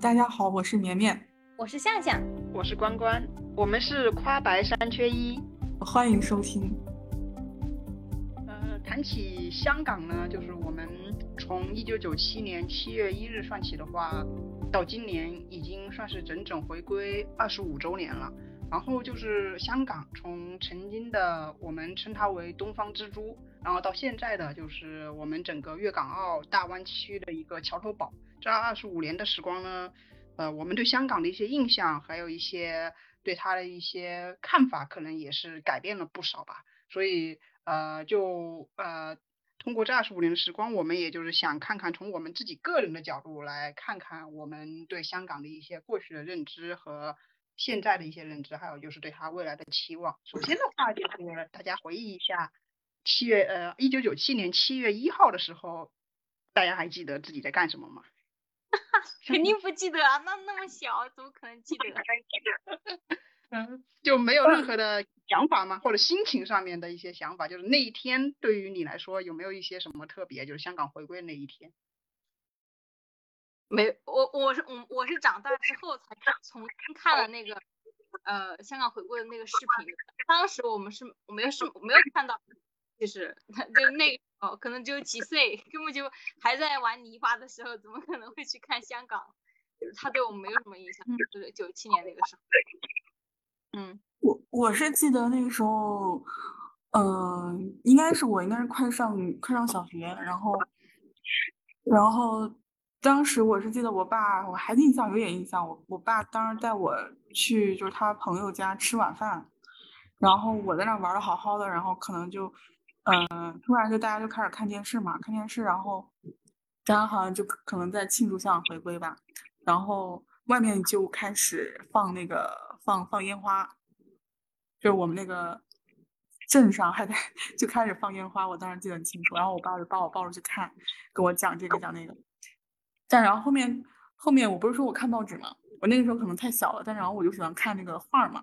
大家好，我是绵绵，我是向向，我是关关，我们是夸白三缺一，欢迎收听。呃，谈起香港呢，就是我们从一九九七年七月一日算起的话，到今年已经算是整整回归二十五周年了。然后就是香港，从曾经的我们称它为东方之珠，然后到现在的就是我们整个粤港澳大湾区的一个桥头堡。这二十五年的时光呢，呃，我们对香港的一些印象，还有一些对它的一些看法，可能也是改变了不少吧。所以，呃，就呃，通过这二十五年的时光，我们也就是想看看从我们自己个人的角度来看看我们对香港的一些过去的认知和现在的一些认知，还有就是对它未来的期望。首先的话，就是大家回忆一下，七月呃，一九九七年七月一号的时候，大家还记得自己在干什么吗？肯定不记得啊，那那么小，怎么可能记得？嗯，就没有任何的想法吗？或者心情上面的一些想法？就是那一天对于你来说有没有一些什么特别？就是香港回归那一天？没，我我是我我是长大之后才重新看了那个呃香港回归的那个视频，当时我们是我没有是没有看到，就是 就那。哦，可能只有几岁，根本就还在玩泥巴的时候，怎么可能会去看香港？就是他对我们没有什么印象。就是九七年那个时候。嗯，我我是记得那个时候，嗯，应该是我应该是快上快上小学，然后，然后当时我是记得我爸，我还印象有点印象，我我爸当时带我去就是他朋友家吃晚饭，然后我在那玩的好好的，然后可能就。嗯，突然就大家就开始看电视嘛，看电视，然后大家好像就可能在庆祝香港回归吧，然后外面就开始放那个放放烟花，就是我们那个镇上还在就开始放烟花，我当时记得很清楚，然后我爸就把我抱出去看，跟我讲这个讲那个，但然后后面后面我不是说我看报纸嘛，我那个时候可能太小了，但然后我就喜欢看那个画嘛。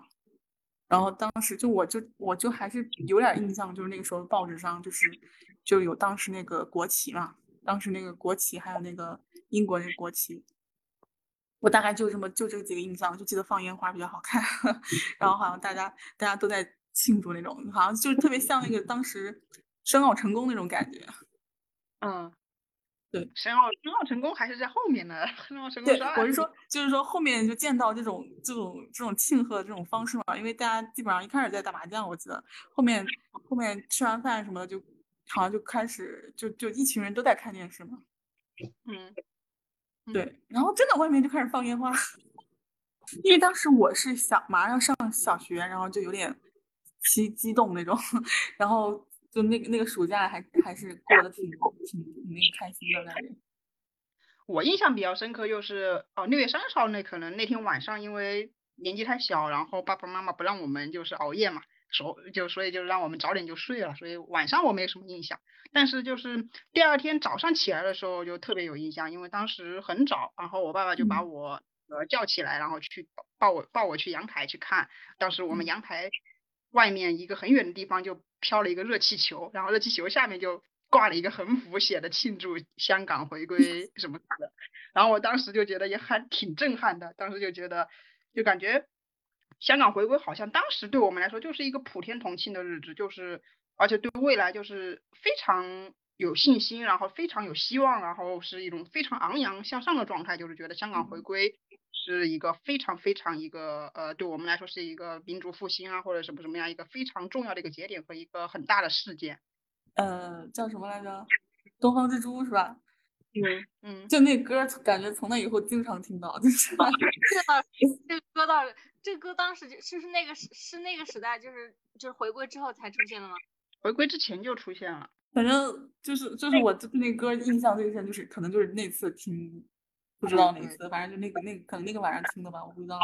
然后当时就我就我就还是有点印象，就是那个时候报纸上就是就有当时那个国旗嘛，当时那个国旗还有那个英国那个国旗，我大概就这么就这几个印象，就记得放烟花比较好看，然后好像大家大家都在庆祝那种，好像就是特别像那个当时申奥成功那种感觉，嗯。对，申奥申奥成功还是在后面呢。申奥成功，对，我是说，就是说后面就见到这种这种这种庆贺的这种方式嘛，因为大家基本上一开始在打麻将，我记得后面后面吃完饭什么的，就好像就开始就就一群人都在看电视嘛。嗯，对，然后真的外面就开始放烟花，因为当时我是小马上要上小学，然后就有点激激动那种，然后。就那个那个暑假还还是过得挺挺挺那个开心的感觉。我印象比较深刻就是哦六月三十号那可能那天晚上因为年纪太小，然后爸爸妈妈不让我们就是熬夜嘛，所就所以就让我们早点就睡了，所以晚上我没有什么印象。但是就是第二天早上起来的时候就特别有印象，因为当时很早，然后我爸爸就把我呃叫起来，然后去抱我抱我去阳台去看。当时我们阳台。外面一个很远的地方就飘了一个热气球，然后热气球下面就挂了一个横幅，写的庆祝香港回归什么的。然后我当时就觉得也还挺震撼的，当时就觉得就感觉香港回归好像当时对我们来说就是一个普天同庆的日子，就是而且对未来就是非常有信心，然后非常有希望，然后是一种非常昂扬向上的状态，就是觉得香港回归。是一个非常非常一个呃，对我们来说是一个民族复兴啊，或者什么什么样一个非常重要的一个节点和一个很大的事件。呃，叫什么来着？东方之珠是吧？嗯嗯，就那歌，感觉从那以后经常听到，就是。这个歌到这个歌当时就是是那个是是那个时代，就是就是回归之后才出现的吗？回归之前就出现了。反正就是就是我对那歌印象最深，就是可能就是那次听。不知道哪次，反正就那个那个，可能那个晚上听的吧，我不知道。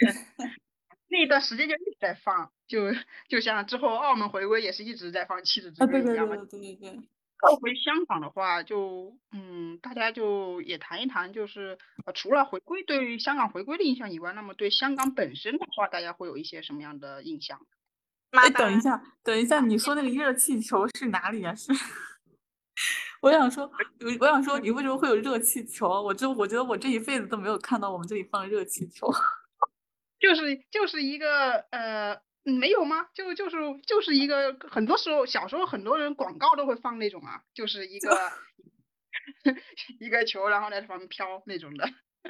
那一段时间就一直在放，就就像之后澳门回归也是一直在放《七子之歌》一样嘛。对对对对对。说回香港的话，就嗯，大家就也谈一谈，就是呃，除了回归对于香港回归的印象以外，那么对香港本身的话，大家会有一些什么样的印象？哎，等一下，等一下，你说那个热气球是哪里啊？是？我想说，我想说，你为什么会有热气球？我就我觉得我这一辈子都没有看到我们这里放热气球。就是就是一个呃，没有吗？就就是就是一个，很多时候小时候很多人广告都会放那种啊，就是一个 一个球，然后在上面飘那种的。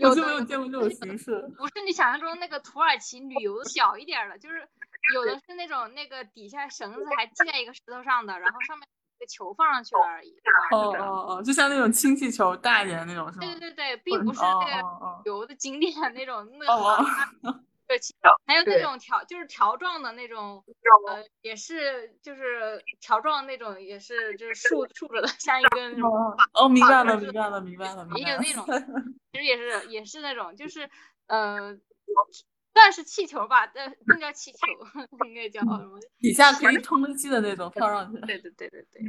我就没有见过这种形式。不是你想象中那个土耳其旅游小一点的，就是有的是那种那个底下绳子还系在一个石头上的，然后上面一个球放上去了而已。哦哦哦，就像那种氢气球大一点的那种是吗？对对对，并不是那个旅游的景点那种那个。热气球，还有那种条，就是条状的那种，呃，也是就是条状那种，也是就是竖竖着的，像一根那种。哦，明白了，明白了，明白了，明白了。也有那种，其实也是也是那种，就是呃，算是气球吧，但更叫气球，应该叫什么？底下可以充气的那种，放上去。对对对对对。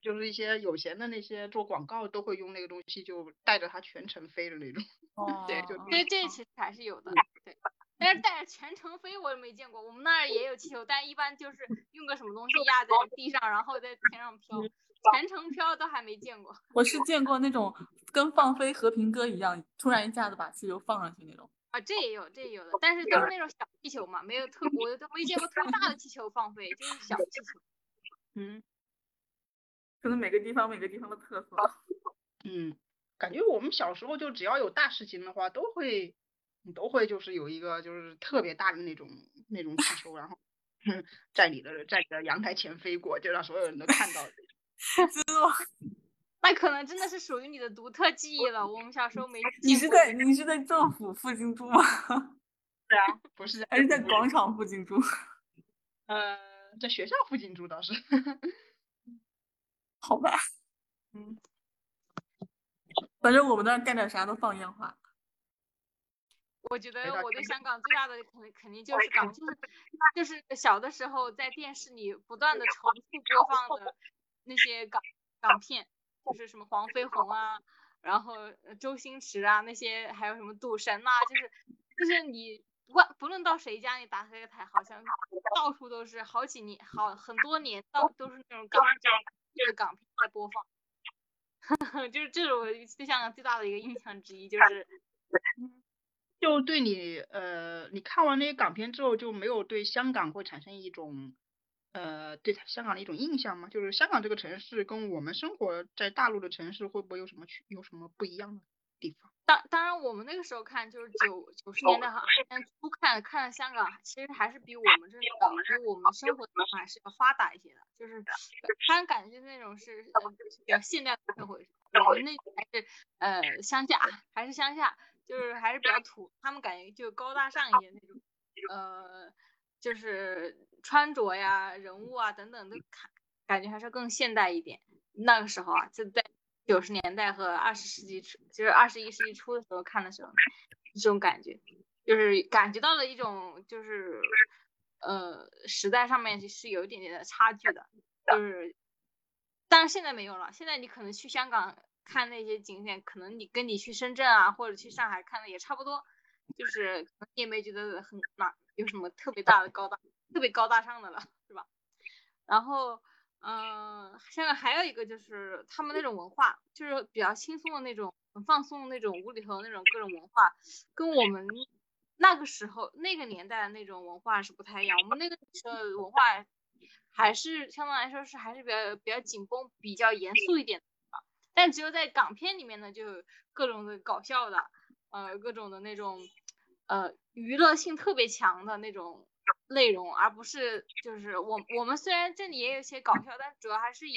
就是一些有钱的那些做广告都会用那个东西，就带着它全程飞的那种。哦。对，就这这其实还是有的，对。但是带着全程飞我也没见过，我们那儿也有气球，但一般就是用个什么东西压在地上，然后在天上飘，全程飘都还没见过。我是见过那种跟放飞和平鸽一样，突然一下子把气球放上去那种。啊，这也有，这也有的，但是都是那种小气球嘛，没有特，我都没见过特别大的气球放飞，就是小气球。嗯，可能每个地方每个地方的特色。嗯，感觉我们小时候就只要有大事情的话，都会。你都会就是有一个就是特别大的那种那种气球，然后在你的在你的阳台前飞过，就让所有人都看到。那可能真的是属于你的独特记忆了。我们小时候没。你是在你是在政府附近住吗？对啊，不是，还是在广场附近住？呃，在学校附近住倒是。好吧。嗯。反正我们那儿干点啥都放烟花。我觉得我对香港最大的肯肯定就是港，就是就是小的时候在电视里不断的重复播放的那些港港片，就是什么黄飞鸿啊，然后周星驰啊那些，还有什么赌神呐，就是就是你不管不论到谁家，你打开台，好像到处都是好几年好很多年到都是那种港就是港片在播放，就是这是我对香港最大的一个印象之一，就是。就对你，呃，你看完那些港片之后，就没有对香港会产生一种，呃，对香港的一种印象吗？就是香港这个城市跟我们生活在大陆的城市会不会有什么区，有什么不一样的地方？当当然，我们那个时候看就是九九十年代哈，初看看香港，其实还是比我们这个比我们生活的话还是要发达一些的，就是他感觉那种是比较现代的社会，我们那还是呃乡下，还是乡下。就是还是比较土，他们感觉就高大上一点那种，呃，就是穿着呀、人物啊等等都看，感觉还是更现代一点。那个时候啊，就在九十年代和二十世纪初，就是二十一世纪初的时候看的时候，这种感觉，就是感觉到了一种就是，呃，时代上面是有一点点的差距的，就是，但是现在没有了，现在你可能去香港。看那些景点，可能你跟你去深圳啊，或者去上海看的也差不多，就是你也没觉得很哪有什么特别大的高大、特别高大上的了，是吧？然后，嗯，现在还有一个就是他们那种文化，就是比较轻松的那种、很放松的那种无厘头的那种各种文化，跟我们那个时候那个年代的那种文化是不太一样。我们那个时候文化还是相对来说是还是比较比较紧绷、比较严肃一点的。但只有在港片里面呢，就各种的搞笑的，呃，各种的那种，呃，娱乐性特别强的那种内容，而不是就是我我们虽然这里也有些搞笑，但主要还是以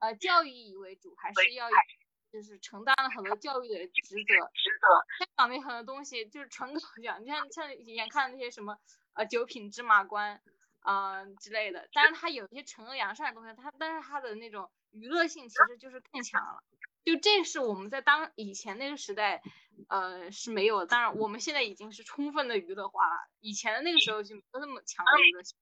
呃教育意义为主，还是要就是承担了很多教育的职责。职责香港的很多东西就是纯搞笑，你像像以前看那些什么呃九品芝麻官啊之类的，但是它有一些惩恶扬善的东西，它但是它的那种娱乐性其实就是更强了。就这是我们在当以前那个时代，呃是没有。当然，我们现在已经是充分的娱乐化了。以前的那个时候就没有那么强的娱乐性。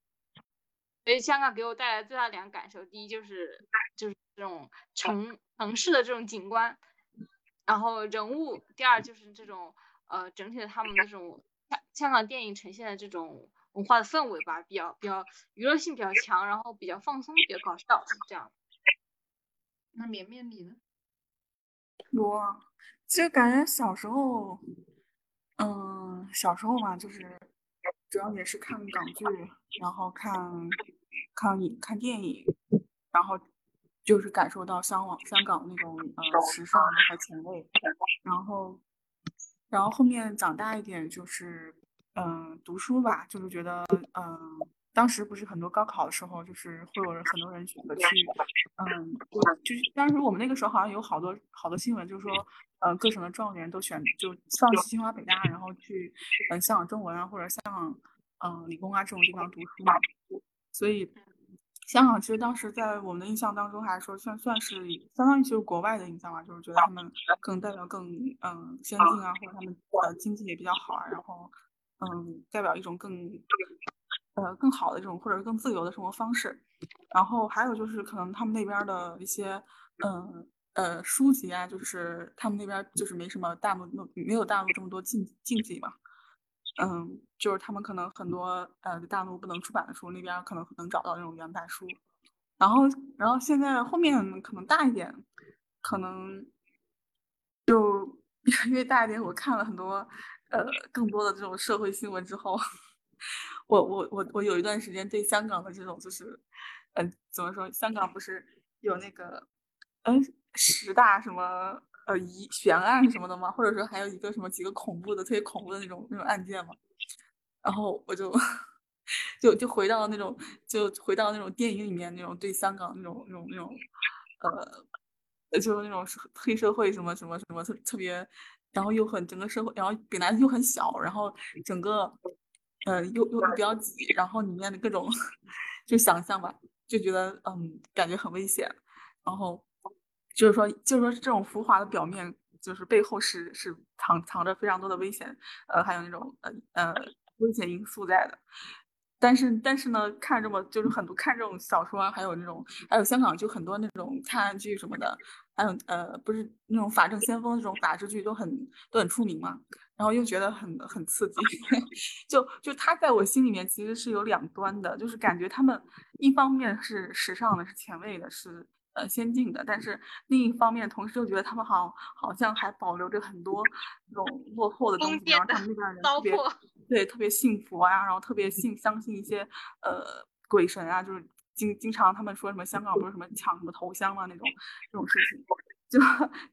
所以香港给我带来最大两个感受，第一就是就是这种城城市的这种景观，然后人物；第二就是这种呃整体的他们那种香香港电影呈现的这种文化的氛围吧，比较比较娱乐性比较强，然后比较放松，比较搞笑，这样。那绵绵你呢？我其实感觉小时候，嗯，小时候嘛，就是主要也是看港剧，然后看看影看电影，然后就是感受到香港香港那种呃时尚和前卫，然后然后后面长大一点就是嗯读书吧，就是觉得嗯。当时不是很多高考的时候，就是会有人很多人选择去，嗯，就是当时我们那个时候好像有好多好多新闻，就是说，呃，各省的状元都选就放弃清华北大，然后去嗯香港中文啊或者香港嗯理工啊这种地方读书嘛。所以香港其实当时在我们的印象当中，还是说算算是相当于就是国外的印象嘛，就是觉得他们更代表更嗯先进啊，或者他们呃经济也比较好啊，然后嗯代表一种更。呃，更好的这种，或者是更自由的生活方式。然后还有就是，可能他们那边的一些，嗯呃，书籍啊，就是他们那边就是没什么大陆没有大陆这么多禁禁忌嘛。嗯，就是他们可能很多呃大陆不能出版的书，那边可能能找到那种原版书。然后，然后现在后面可能大一点，可能就 因为大一点，我看了很多呃更多的这种社会新闻之后。我我我我有一段时间对香港的这种就是，嗯，怎么说？香港不是有那个，嗯，十大什么呃疑悬案什么的吗？或者说还有一个什么几个恐怖的、特别恐怖的那种那种案件吗？然后我就 就就回到那种就回到那种电影里面那种对香港那种那种那种呃，就是那种黑社会什么什么什么特特别，然后又很整个社会，然后本来又很小，然后整个。呃，又又比较挤，然后里面的各种，就想象吧，就觉得嗯，感觉很危险。然后就是说，就是说这种浮华的表面，就是背后是是藏藏着非常多的危险，呃，还有那种呃呃危险因素在的。但是但是呢，看这么就是很多看这种小说啊，还有那种还有香港就很多那种探案剧什么的，还有呃不是那种法证先锋这种法制剧都很都很出名嘛。然后又觉得很很刺激，就就他在我心里面其实是有两端的，就是感觉他们一方面是时尚的，是前卫的，是呃先进的，但是另一方面同时又觉得他们好好像还保留着很多那种落后的东西，然后他们那边人特别对特别幸福啊，然后特别信相信一些呃鬼神啊，就是经经常他们说什么香港不是什么抢什么头香啊那种这种事情，就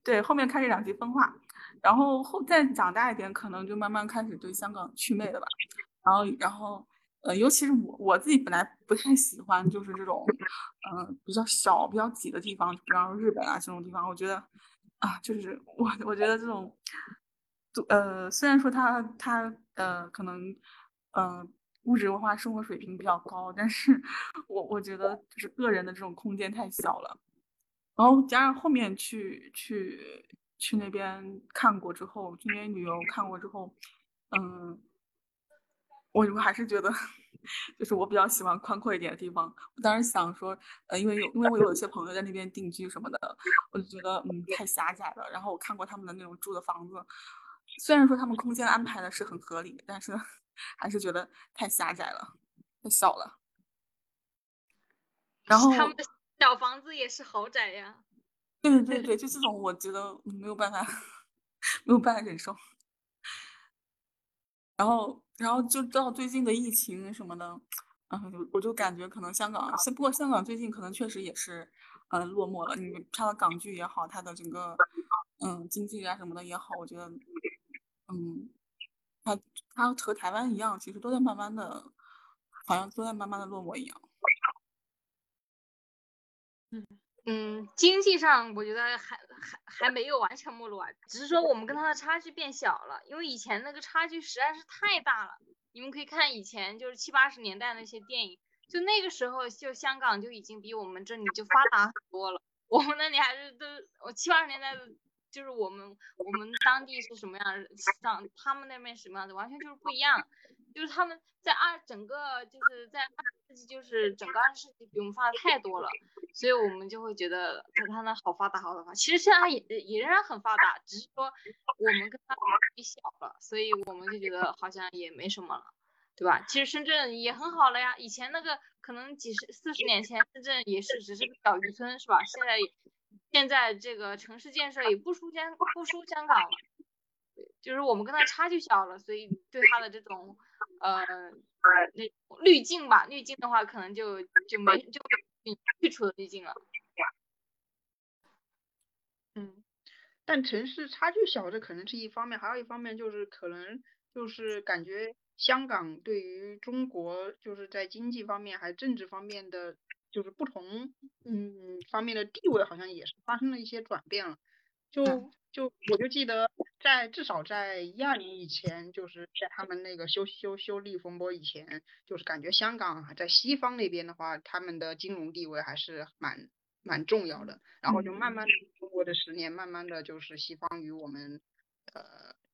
对后面看这两极分化。然后后再长大一点，可能就慢慢开始对香港祛魅了吧。然后，然后，呃，尤其是我我自己本来不太喜欢，就是这种，嗯，比较小、比较挤的地方，比方说日本啊这种地方，我觉得，啊，就是我我觉得这种，呃，虽然说他他呃可能，嗯，物质文化生活水平比较高，但是我我觉得就是个人的这种空间太小了。然后加上后面去去。去那边看过之后，去那边旅游看过之后，嗯，我我还是觉得，就是我比较喜欢宽阔一点的地方。我当时想说，呃，因为有因为我有一些朋友在那边定居什么的，我就觉得嗯太狭窄了。然后我看过他们的那种住的房子，虽然说他们空间安排的是很合理，但是 还是觉得太狭窄了，太小了。然后他们的小房子也是豪宅呀。对对对对，就这种，我觉得没有办法，没有办法忍受。然后，然后就到最近的疫情什么的，嗯，我就感觉可能香港，不过香港最近可能确实也是，嗯，落寞了。你看的港剧也好，它的整个，嗯，经济啊什么的也好，我觉得，嗯，它它和台湾一样，其实都在慢慢的，好像都在慢慢的落寞一样。嗯。嗯，经济上我觉得还还还没有完全没落，只是说我们跟他的差距变小了，因为以前那个差距实在是太大了。你们可以看以前就是七八十年代那些电影，就那个时候就香港就已经比我们这里就发达很多了。我们那里还是都我七八十年代的，就是我们我们当地是什么样，像他们那边什么样的，完全就是不一样。就是他们在二整个就是在二十世纪，就是整个二十世纪比我们发达太多了，所以我们就会觉得在他那好发达，好发达。其实现在也也仍然很发达，只是说我们跟他比小了，所以我们就觉得好像也没什么了，对吧？其实深圳也很好了呀，以前那个可能几十四十年前深圳也是只是个小渔村，是吧？现在现在这个城市建设也不输香不输香港了，就是我们跟他差距小了，所以对他的这种呃那滤镜吧，滤镜的话可能就就没就去除了滤镜了。嗯，但城市差距小，这可能是一方面，还有一方面就是可能就是感觉香港对于中国就是在经济方面还政治方面的就是不同嗯方面的地位好像也是发生了一些转变了。就就我就记得在至少在一二年以前，就是在他们那个修修修例风波以前，就是感觉香港在西方那边的话，他们的金融地位还是蛮。蛮重要的，然后就慢慢的中国的十年，慢慢的就是西方与我们，呃，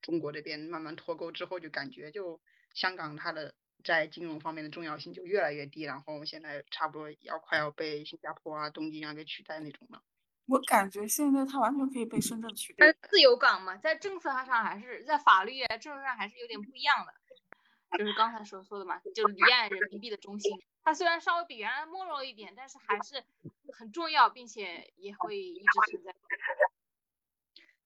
中国这边慢慢脱钩之后，就感觉就香港它的在金融方面的重要性就越来越低，然后现在差不多要快要被新加坡啊、东京啊给取代那种了。我感觉现在它完全可以被深圳取代。自由港嘛，在政策上还是在法律啊、政策上还是有点不一样的。就是刚才所说的嘛，就是离岸人民币的中心，它虽然稍微比原来没落一点，但是还是很重要，并且也会一直存在。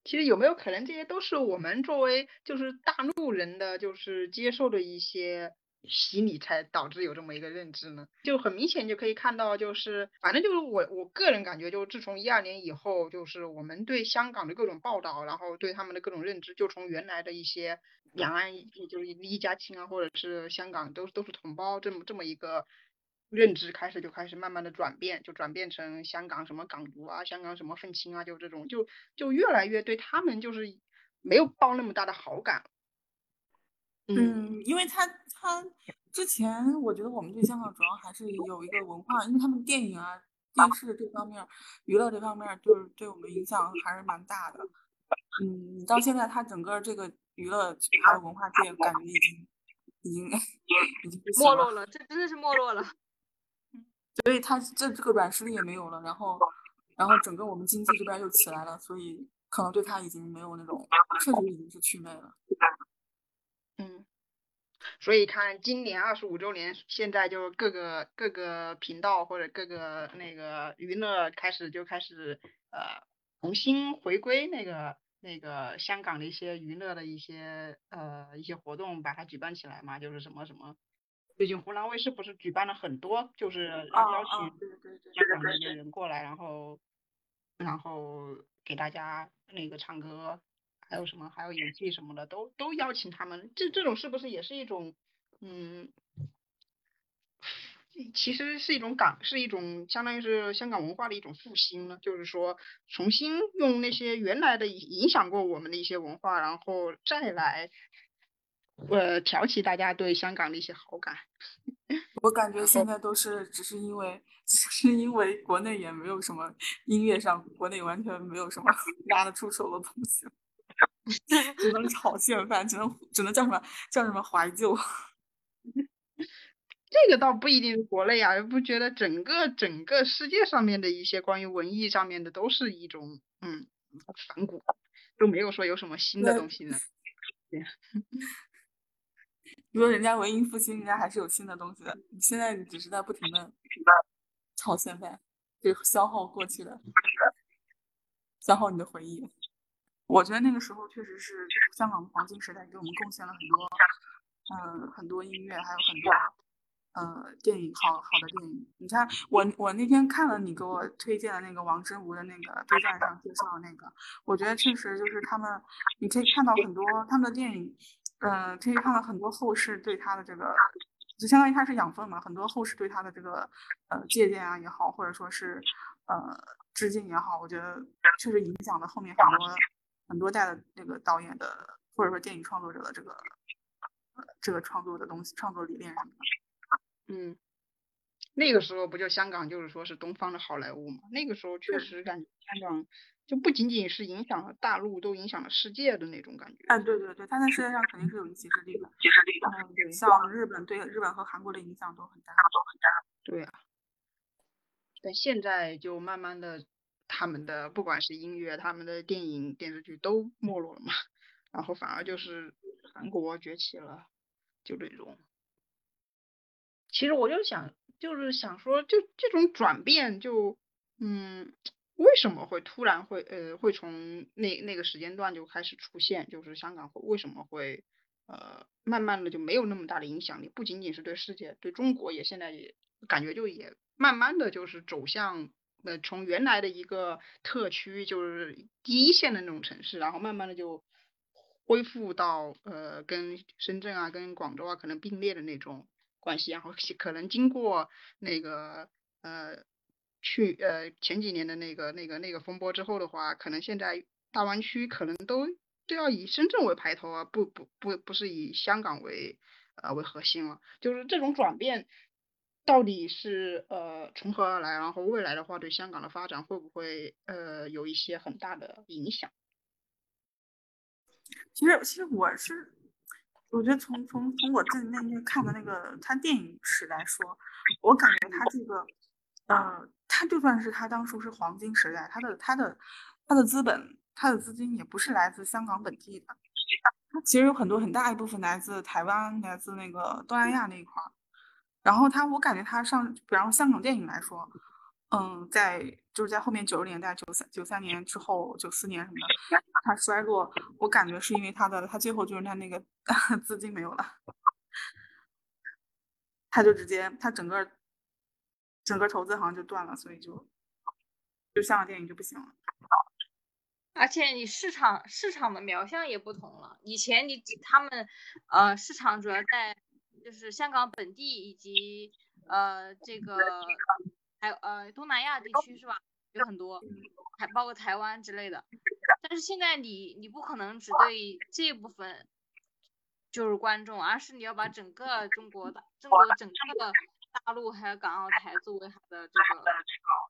其实有没有可能这些都是我们作为就是大陆人的就是接受的一些洗礼，才导致有这么一个认知呢？就很明显就可以看到，就是反正就是我我个人感觉，就自从一二年以后，就是我们对香港的各种报道，然后对他们的各种认知，就从原来的一些。两岸就是一家亲啊，或者是香港都都是同胞，这么这么一个认知开始就开始慢慢的转变，就转变成香港什么港独啊，香港什么愤青啊，就这种就就越来越对他们就是没有抱那么大的好感。嗯，因为他他之前我觉得我们对香港主要还是有一个文化，因为他们电影啊、电视这方面、娱乐这方面，就是对我们影响还是蛮大的。嗯，到现在他整个这个。娱乐还有文化界，感觉已经已经已经没落了，这真的是没落了。所以他这这个软实力也没有了，然后然后整个我们经济这边又起来了，所以可能对他已经没有那种，确实已经是祛魅了。嗯，所以看今年二十五周年，现在就各个各个频道或者各个那个娱乐开始就开始呃重新回归那个。那个香港的一些娱乐的一些呃一些活动，把它举办起来嘛，就是什么什么，最近湖南卫视不是举办了很多，就是邀请香港的一些人过来，然后然后给大家那个唱歌，还有什么还有演技什么的，都都邀请他们，这这种是不是也是一种嗯？其实是一种港，是一种相当于是香港文化的一种复兴呢，就是说重新用那些原来的影响过我们的一些文化，然后再来，呃，挑起大家对香港的一些好感。我感觉现在都是只是因为，是因为国内也没有什么音乐上，国内完全没有什么 拿得出手的东西，只能炒现饭，只能只能叫什么叫什么怀旧。这个倒不一定是国内啊，不觉得整个整个世界上面的一些关于文艺上面的都是一种嗯反骨，都没有说有什么新的东西呢。对，如果人家文艺复兴，人家还是有新的东西的。你现在只是在不停的炒现饭，就消耗过去的，消耗你的回忆。我觉得那个时候确实是香港黄金时代，给我们贡献了很多，嗯，很多音乐，还有很多。呃，电影好好的电影，你看我我那天看了你给我推荐的那个王之无的那个 B 站上介绍的那个，我觉得确实就是他们，你可以看到很多他们的电影，呃，可以看到很多后世对他的这个，就相当于他是养分嘛，很多后世对他的这个呃借鉴啊也好，或者说是呃致敬也好，我觉得确实影响了后面很多很多代的那个导演的或者说电影创作者的这个这个创作的东西、创作理念什么的。嗯，那个时候不就香港就是说是东方的好莱坞嘛？那个时候确实感觉香港就不仅仅是影响了大陆，都影响了世界的那种感觉。哎，对对对，它在世界上肯定是有一席之地的。席之地的。嗯，像日本对日本和韩国的影响都很大，都很大。对啊。但现在就慢慢的，他们的不管是音乐、他们的电影、电视剧都没落了嘛，然后反而就是韩国崛起了，就这种。其实我就想，就是想说，就这种转变，就嗯，为什么会突然会呃会从那那个时间段就开始出现？就是香港会为什么会呃慢慢的就没有那么大的影响力？不仅仅是对世界，对中国也现在也感觉就也慢慢的就是走向呃从原来的一个特区就是第一线的那种城市，然后慢慢的就恢复到呃跟深圳啊跟广州啊可能并列的那种关系，然后可能经过那个呃。去呃前几年的那个那个那个风波之后的话，可能现在大湾区可能都都要以深圳为排头啊，不不不不是以香港为呃为核心了。就是这种转变到底是呃从何而来？然后未来的话对香港的发展会不会呃有一些很大的影响？其实其实我是我觉得从从从我自己那天看的那个他电影史来说，我感觉他这个。呃，他就算是他当初是黄金时代，他的他的他的资本，他的资金也不是来自香港本地的，他其实有很多很大一部分来自台湾，来自那个东南亚那一块儿。然后他，我感觉他上，比方说香港电影来说，嗯，在就是在后面九十年代，九三九三年之后，九四年什么的，他衰落，我感觉是因为他的他最后就是他那个 资金没有了，他就直接他整个。整个投资好像就断了，所以就就香港电影就不行了。而且你市场市场的苗向也不同了。以前你他们呃市场主要在就是香港本地以及呃这个还呃东南亚地区是吧？有很多还包括台湾之类的。但是现在你你不可能只对这部分就是观众，而是你要把整个中国的中国整个。大陆还有港澳台作为它的这个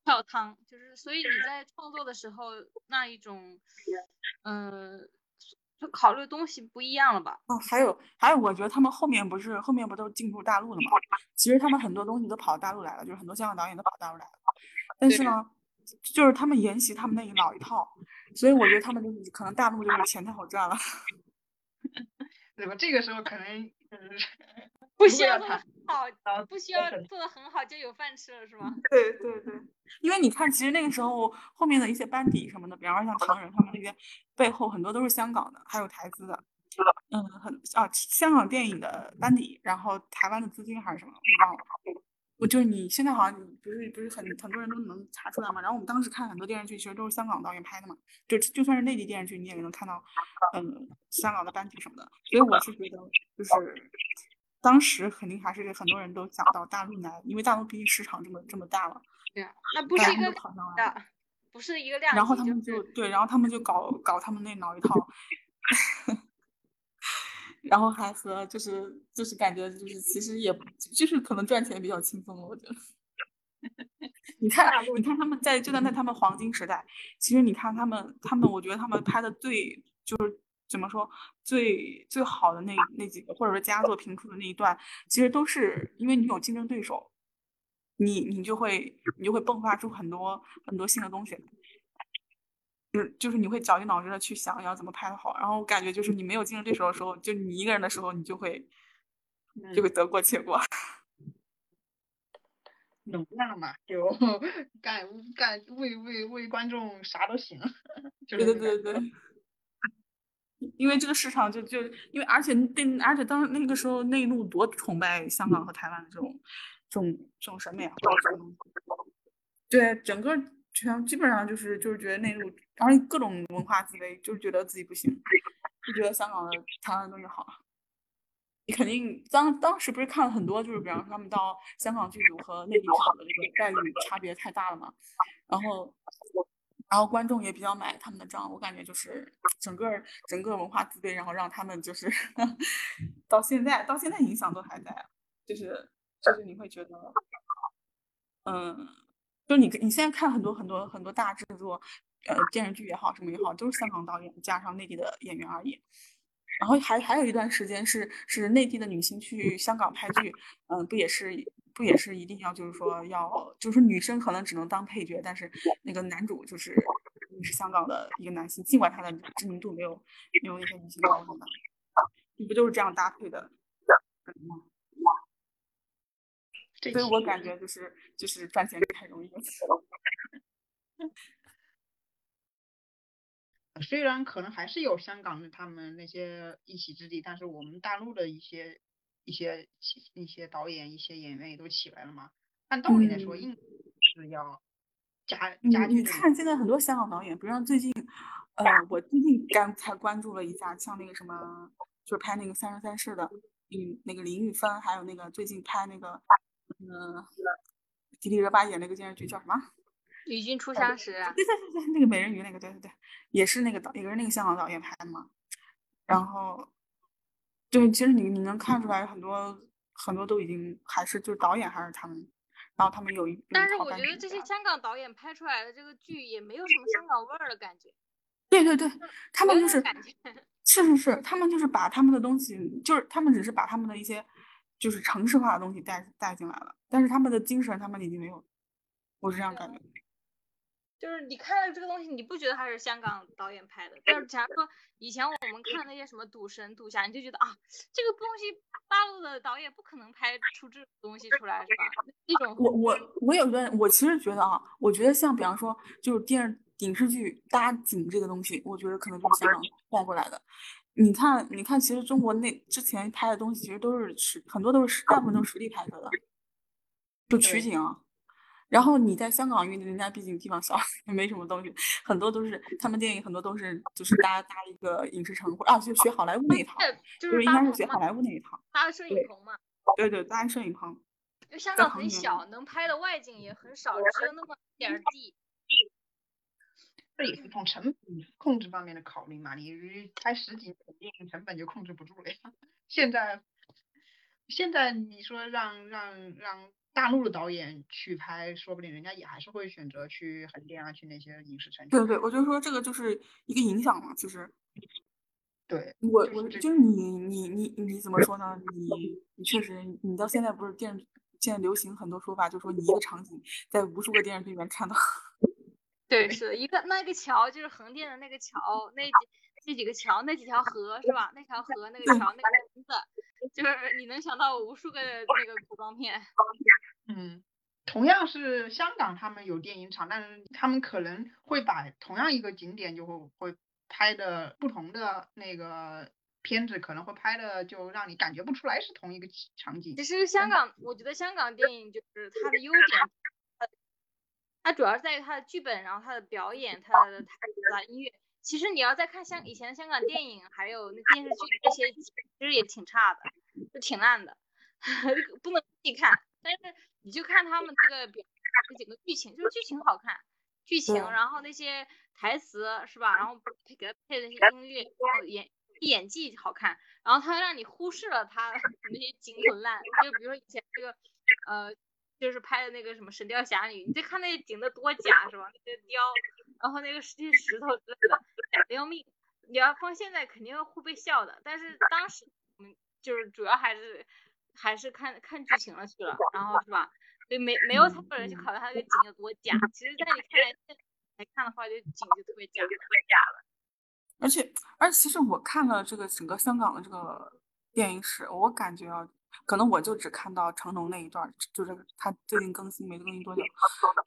票汤，就是所以你在创作的时候那一种，嗯，就考虑的东西不一样了吧？哦，还有还有，我觉得他们后面不是后面不都进入大陆了吗？其实他们很多东西都跑到大陆来了，就是很多香港导演都跑大陆来了。但是呢，就是他们沿袭他们那一老一套，所以我觉得他们就是可能大陆就是钱太好赚了。对吧？这个时候可能不需要他。好，不需要做的很好就有饭吃了，是吗？对对对，因为你看，其实那个时候后面的一些班底什么的，比方说像唐人他们那边背后很多都是香港的，还有台资的，嗯，很啊，香港电影的班底，然后台湾的资金还是什么，我忘了。我就是你现在好像你不是不是很很多人都能查出来嘛？然后我们当时看很多电视剧，其实都是香港导演拍的嘛，就就算是内地电视剧，你也能看到，嗯，香港的班底什么的。所以我是觉得就是。当时肯定还是很多人都想到大陆来，因为大陆毕竟市场这么这么大了。对啊，那不是一个的，不是一个量。然后他们就对，然后他们就搞搞他们那老一套，然后还和就是就是感觉就是其实也就是可能赚钱比较轻松，我觉得。你看，你看他们在就在在他们黄金时代，其实你看他们他们，我觉得他们拍的最就是。怎么说最最好的那那几个，或者说佳作频出的那一段，其实都是因为你有竞争对手，你你就会你就会迸发出很多很多新的东西，就是就是你会绞尽脑汁的去想要怎么拍的好，然后我感觉就是你没有竞争对手的时候，就你一个人的时候，你就会就会得过且过，能量嘛，就 干干为为为观众啥都行，对对对对。因为这个市场就就因为而且对而且当那个时候内陆多崇拜香港和台湾的这种这种这种审美啊，对整个全基本上就是就是觉得内陆，而且各种文化自卑就是觉得自己不行，就觉得香港的台湾的东西好。你肯定当当时不是看了很多，就是比方说他们到香港剧组和内地剧组的这个待遇差别太大了嘛，然后。然后观众也比较买他们的账，我感觉就是整个整个文化自卑，然后让他们就是 到现在到现在影响都还在，就是就是你会觉得，嗯，就你你现在看很多很多很多大制作，呃电视剧也好什么也好，都是香港导演加上内地的演员而已。然后还还有一段时间是是内地的女星去香港拍剧，嗯，不也是。不也是一定要就是说要就是女生可能只能当配角，但是那个男主就是是香港的一个男性，尽管他的知名度没有没有那些女星高的，你不就是这样搭配的吗？所以我感觉就是就是赚钱太容易了。虽然可能还是有香港的他们那些一席之地，但是我们大陆的一些一些一些导演、一些演员也都起来了嘛。按道理来说，应是要加加。你看现在很多香港导演，比如像最近，呃，我最近刚才关注了一下，像那个什么，就是拍那个《三生三世》的，嗯，那个林玉芬，还有那个最近拍那个，嗯，迪丽热巴演那个电视剧叫什么？与君初相识，对对对对，那个美人鱼那个，对对对，也是那个导，也是那个香港导演拍的嘛。然后，对，其实你你能看出来很多很多都已经还是就是导演还是他们，然后他们有一。但是我觉得这些香港导演拍出来的这个剧也没有什么香港味儿的感觉。对对对，他们就是 是是是，他们就是把他们的东西，就是他们只是把他们的一些就是城市化的东西带带进来了，但是他们的精神他们已经没有，我是这样感觉。就是你看了这个东西，你不觉得它是香港导演拍的？但是假如说以前我们看那些什么赌神、赌侠，你就觉得啊，这个东西大陆的导演不可能拍出这种东西出来，是吧？一种我我我有个我其实觉得啊，我觉得像比方说就是电视影视剧搭景这个东西，我觉得可能就是香港带过来的。你看你看，其实中国那之前拍的东西其实都是实很多都是大部分都是实地拍摄的，就取景。然后你在香港，因为人家毕竟地方小，也没什么东西，很多都是他们电影很多都是就是搭搭一个影视城，啊，就学好莱坞那一套，就是应该是学好莱坞那一套，搭摄影棚嘛。对对，搭摄影棚。就香港很小，能拍的外景也很少，只有那么点地。这也是从成本控制方面的考虑嘛，你拍十几肯定成本就控制不住了呀。现在现在你说让让让。大陆的导演去拍，说不定人家也还是会选择去横店啊，去那些影视城。对对，我就说这个就是一个影响嘛，其实。对，我我就是你你你你怎么说呢？你你确实，你到现在不是电现在流行很多说法，就说你一个场景在无数个电视剧里面看到。对，是一个那个桥就是横店的那个桥，那几那几个桥，那几条河是吧？那条河那个桥那个名字，就是你能想到无数个那个古装片。嗯，同样是香港，他们有电影厂，但是他们可能会把同样一个景点就会会拍的不同的那个片子，可能会拍的就让你感觉不出来是同一个场景。其实香港，我觉得香港电影就是它的优点，它主要在于它的剧本，然后它的表演，它的台词啊、音乐。其实你要再看香以前的香港电影，还有那电视剧那些，其实也挺差的，就挺烂的，不能细看。但是你就看他们这个表这几个剧情，就是剧情好看，剧情，然后那些台词是吧？然后配给他配的那些音乐，然后演演技好看，然后他让你忽视了他 那些景很烂，就比如说以前这个呃，就是拍的那个什么《神雕侠侣》，你再看那景的多假是吧？那些雕，然后那个那些石头之类的，假要命。你要放现在肯定会被笑的，但是当时我们就是主要还是。还是看看剧情了去了，然后是吧？所以没没有太多人去考虑他那个景有多假。其实，在你看来来看的话，就景就特别假，特别假了。而且，而且其实我看了这个整个香港的这个电影史，我感觉啊，可能我就只看到成龙那一段，就是他最近更新没更新多久。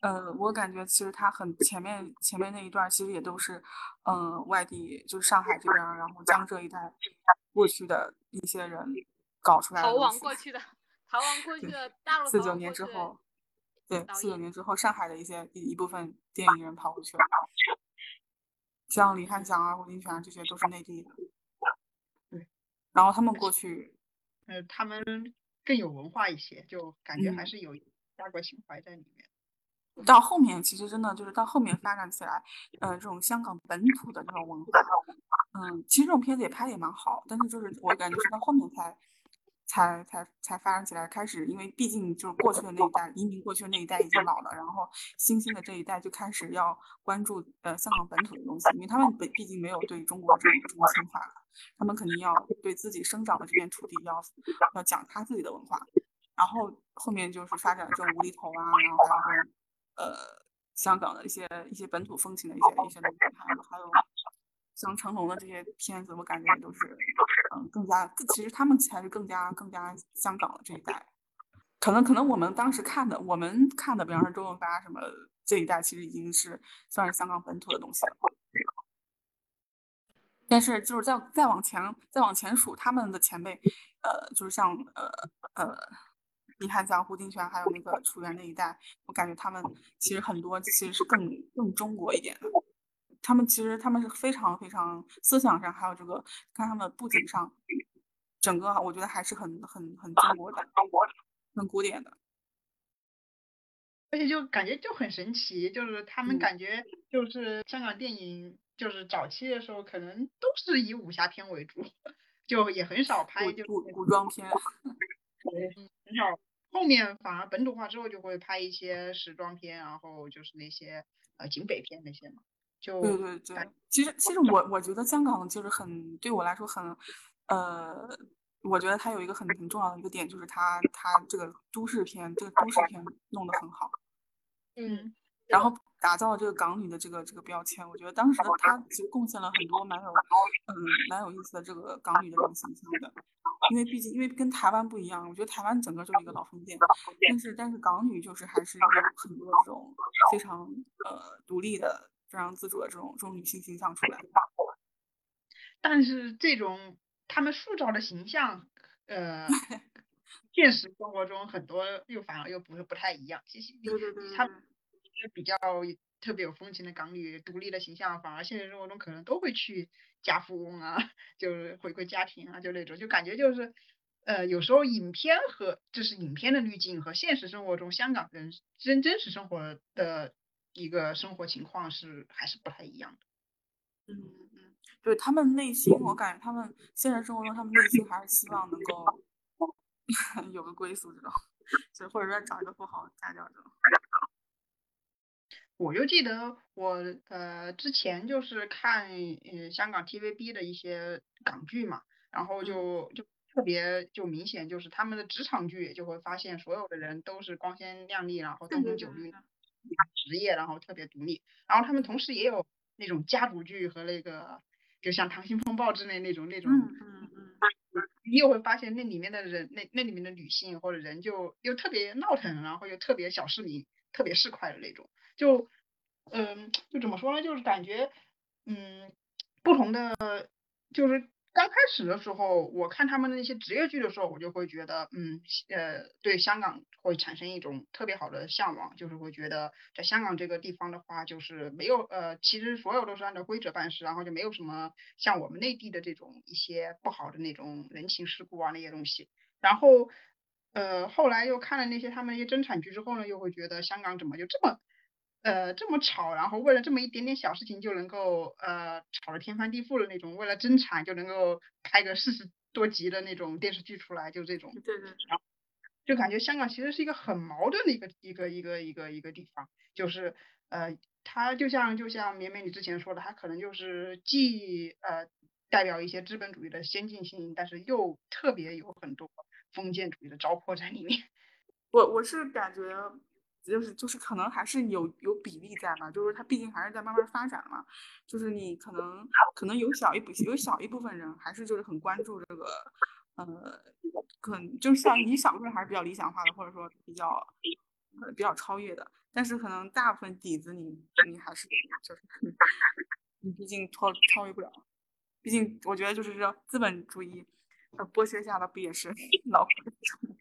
呃，我感觉其实他很前面前面那一段，其实也都是嗯外地，就是上海这边，然后江浙一带过去的一些人。搞出来的逃亡过去的，逃亡过去的大陆。四九年之后，对，四九年之后，上海的一些一一部分电影人跑过去了，像李汉祥啊、胡金铨这些都是内地的。对，然后他们过去，呃，他们更有文化一些，就感觉还是有家国情怀在里面。到后面，其实真的就是到后面发展起来，呃，这种香港本土的这种文化，嗯，其实这种片子也拍的也蛮好，但是就是我感觉是到后面才。才才才发展起来，开始，因为毕竟就是过去的那一代移民过去的那一代已经老了，然后新兴的这一代就开始要关注呃香港本土的东西，因为他们本毕竟没有对中国这种这种情怀了，他们肯定要对自己生长的这片土地要要讲他自己的文化，然后后面就是发展这种无厘头啊，然后还有呃香港的一些一些本土风情的一些一些东西，还有还有。像成龙的这些片子，我感觉都是，嗯，更加，其实他们才是更加更加香港的这一代。可能可能我们当时看的，我们看的，比方说周润发什么这一代，其实已经是算是香港本土的东西了。但是就是再再往前再往前数，他们的前辈，呃，就是像呃呃，你看像胡金铨还有那个楚原那一代，我感觉他们其实很多其实是更更中国一点的。他们其实他们是非常非常思想上还有这个看他们布景上，整个我觉得还是很很很中国的，很古典的。而且就感觉就很神奇，就是他们感觉就是香港电影，就是早期的时候可能都是以武侠片为主，就也很少拍就古古装片，对，很少。后面反而本土化之后就会拍一些时装片，然后就是那些呃警匪片那些嘛。就对对对，其实其实我我觉得香港就是很对我来说很呃，我觉得它有一个很很重要的一个点，就是它它这个都市片这个都市片弄得很好。嗯，然后打造这个港女的这个这个标签，我觉得当时的她其实贡献了很多蛮有嗯蛮有意思的这个港女的这种形象的，因为毕竟因为跟台湾不一样，我觉得台湾整个就是一个老封建，但是但是港女就是还是有很多这种非常呃独立的、非常自主的这种这种女性形象出来。但是这种他们塑造的形象，呃。现实生活中很多又反而又不是不太一样，其实他们比较特别有风情的港女独立的形象，反而现实生活中可能都会去嫁富翁啊，就是回归家庭啊，就那种就感觉就是呃有时候影片和就是影片的滤镜和现实生活中香港人真真实生活的一个生活情况是还是不太一样的。嗯嗯，对他们内心，我感觉他们现实生活中他们内心还是希望能够。有个归宿这种，就或者说找一个富豪嫁掉这种。我就记得我呃之前就是看呃香港 TVB 的一些港剧嘛，然后就就特别就明显就是他们的职场剧就会发现所有的人都是光鲜亮丽，然后灯红酒绿，职业然后特别独立，然后他们同时也有那种家族剧和那个就像《溏心风暴》之类那种那种。你又会发现那里面的人，那那里面的女性或者人就又特别闹腾，然后又特别小市民，特别市侩的那种，就，嗯，就怎么说呢？就是感觉，嗯，不同的，就是。刚开始的时候，我看他们的那些职业剧的时候，我就会觉得，嗯，呃，对香港会产生一种特别好的向往，就是会觉得在香港这个地方的话，就是没有，呃，其实所有都是按照规则办事，然后就没有什么像我们内地的这种一些不好的那种人情世故啊那些东西。然后，呃，后来又看了那些他们一些侦产剧之后呢，又会觉得香港怎么就这么。呃，这么吵，然后为了这么一点点小事情就能够呃吵得天翻地覆的那种，为了争产就能够拍个四十多集的那种电视剧出来，就这种。对对。就感觉香港其实是一个很矛盾的一个一个一个一个一个地方，就是呃，它就像就像绵绵你之前说的，它可能就是既呃代表一些资本主义的先进性，但是又特别有很多封建主义的糟粕在里面。我我是感觉。就是就是可能还是有有比例在嘛，就是它毕竟还是在慢慢发展嘛，就是你可能可能有小一部有小一部分人还是就是很关注这个，呃，可能就是像你小部分还是比较理想化的，或者说比较呃比较超越的，但是可能大部分底子你你还是就是你毕竟超超越不了，毕竟我觉得就是说资本主义呃剥削下的不也是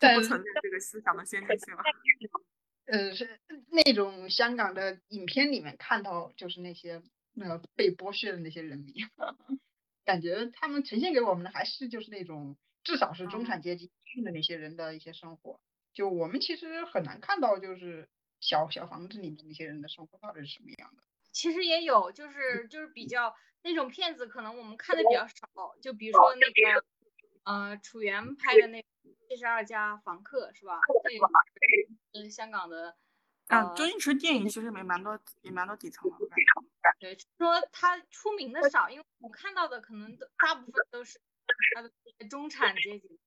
老不存在这个思想的先进性了。呃，是那种香港的影片里面看到，就是那些那个被剥削的那些人民，感觉他们呈现给我们的还是就是那种至少是中产阶级的那些人的一些生活。就我们其实很难看到，就是小小房子里面那些人的生活到底是什么样的。其实也有，就是就是比较那种片子，可能我们看的比较少。就比如说那个，呃，楚原拍的那。七十二家房客是吧？这是香港的。啊，周星驰电影其实也蛮多，也蛮多底层的。对，说他出名的少，因为我看到的可能都大部分都是他的中产阶级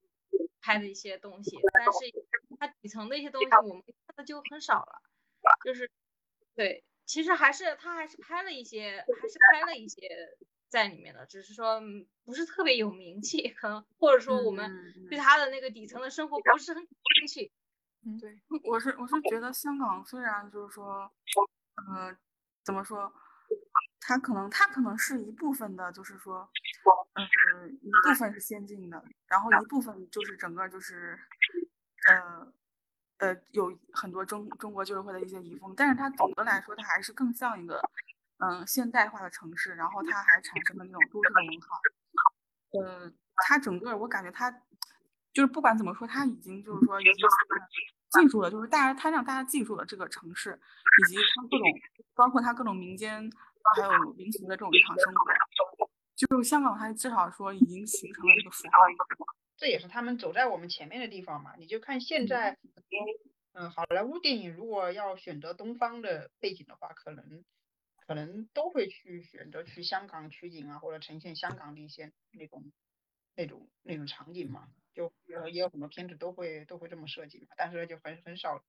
拍的一些东西，但是他底层的一些东西我们看的就很少了。就是，对，其实还是他还是拍了一些，还是拍了一些。在里面的，只是说不是特别有名气，可能或者说我们对他的那个底层的生活不是很感兴趣。嗯，对，我是我是觉得香港虽然就是说，呃，怎么说，它可能它可能是一部分的，就是说，嗯，一部分是先进的，然后一部分就是整个就是，呃，呃，有很多中中国旧社会的一些遗风，但是它总的来说，它还是更像一个，嗯，现代化的城市，然后它还产生了那种都市的文化，呃，它整个我感觉它，就是不管怎么说，它已经就是说已经记住了，就是大家它让大家记住了这个城市，以及它各种包括它各种民间。还有民俗的这种日常生活，就香港，它至少说已经形成了一个符号。这也是他们走在我们前面的地方嘛。你就看现在，嗯，好莱坞电影如果要选择东方的背景的话，可能可能都会去选择去香港取景啊，或者呈现香港的一些那种那种那种场景嘛。就也有很多片子都会都会这么设计嘛，但是就很很少